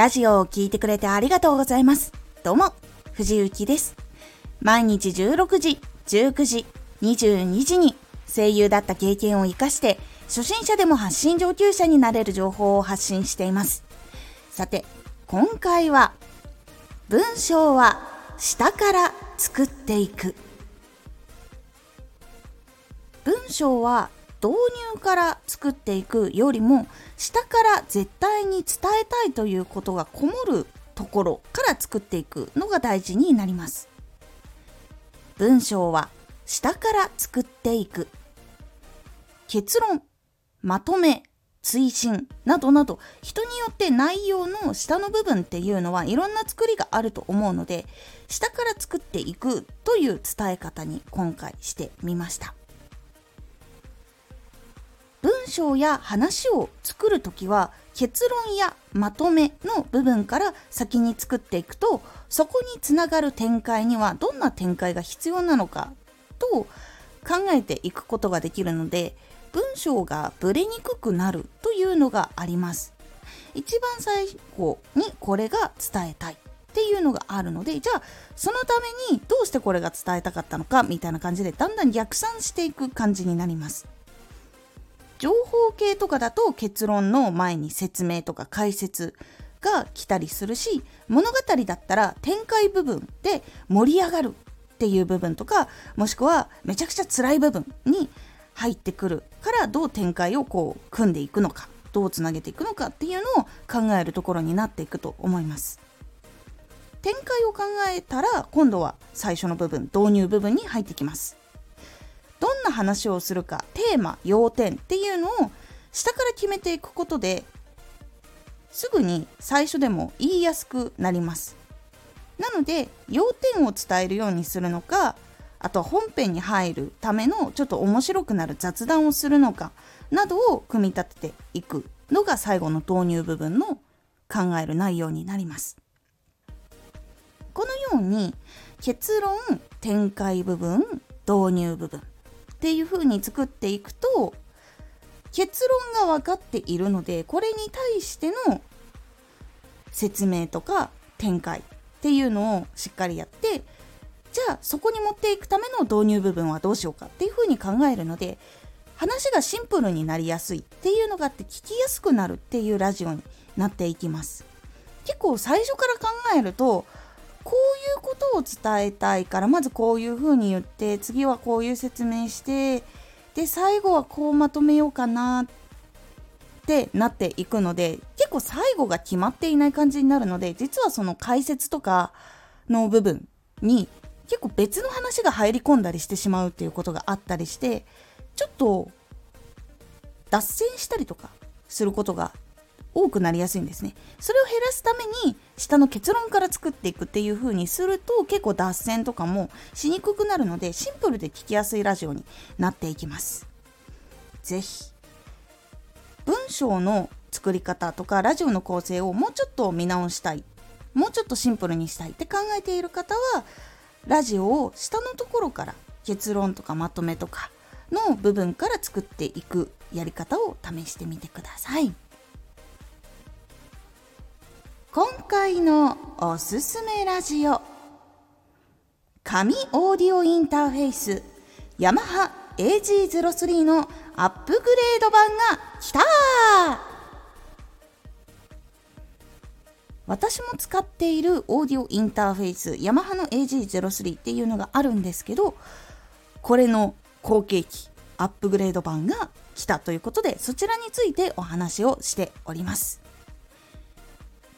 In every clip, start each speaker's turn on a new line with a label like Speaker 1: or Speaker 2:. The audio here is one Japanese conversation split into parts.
Speaker 1: ラジオを聴いてくれてありがとうございます。どうも、藤幸です。毎日16時、19時、22時に声優だった経験を活かして、初心者でも発信上級者になれる情報を発信しています。さて、今回は、文章は下から作っていく。文章は導入から作っていくよりも下から絶対に伝えたいということがこもるところから作っていくのが大事になります。文章は下から作っていく。結論まとめ追伸などなど人によって内容の下の部分っていうのはいろんな作りがあると思うので下から作っていくという伝え方に今回してみました。章や話を作る時は結論やまとめの部分から先に作っていくとそこにつながる展開にはどんな展開が必要なのかと考えていくことができるので文章がぶれにくくなるというのがあります。一番最後にこれが伝えたいっていうのがあるのでじゃあそのためにどうしてこれが伝えたかったのかみたいな感じでだんだん逆算していく感じになります。情報系とかだと結論の前に説明とか解説が来たりするし物語だったら展開部分で盛り上がるっていう部分とかもしくはめちゃくちゃ辛い部分に入ってくるからどう展開をこう組んでいくのかどうつなげていくのかっていうのを考えるところになっていくと思います。展開を考えたら今度は最初の部分導入部分に入ってきます。どんな話をするかテーマ要点っていうのを下から決めていくことですぐに最初でも言いやすくなります。なので要点を伝えるようにするのかあとは本編に入るためのちょっと面白くなる雑談をするのかなどを組み立てていくのが最後の導入部分の考える内容になります。このように結論展開部分導入部分っていう風に作っていくと結論が分かっているのでこれに対しての説明とか展開っていうのをしっかりやってじゃあそこに持っていくための導入部分はどうしようかっていう風に考えるので話がシンプルになりやすいっていうのがあって聞きやすくなるっていうラジオになっていきます。結構最初から考えるとこういうことを伝えたいからまずこういうふうに言って次はこういう説明してで最後はこうまとめようかなってなっていくので結構最後が決まっていない感じになるので実はその解説とかの部分に結構別の話が入り込んだりしてしまうっていうことがあったりしてちょっと脱線したりとかすることが多くなりやすいんですね。それを減らすために下の結論から作っていくっていう風にすると結構脱線とかもしにくくなるのでシンプルで聞きやすいラジオになっていきます。是非文章の作り方とかラジオの構成をもうちょっと見直したいもうちょっとシンプルにしたいって考えている方はラジオを下のところから結論とかまとめとかの部分から作っていくやり方を試してみてください。今回のおすすめラジオ。紙オーディオインターフェースヤマハ AG03 のアップグレード版が来た。私も使っているオーディオインターフェースヤマハの AG03 っていうのがあるんですけどこれの後継機アップグレード版が来たということでそちらについてお話をしております。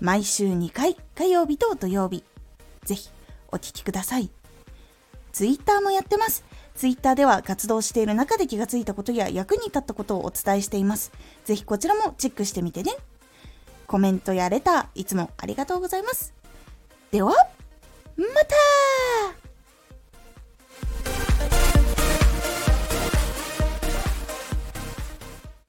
Speaker 1: 毎週2回火曜日と土曜日。ぜひお聴きください。ツイッターもやってます。ツイッターでは活動している中で気がついたことや役に立ったことをお伝えしています。ぜひこちらもチェックしてみてね。コメントやレターいつもありがとうございます。では、また!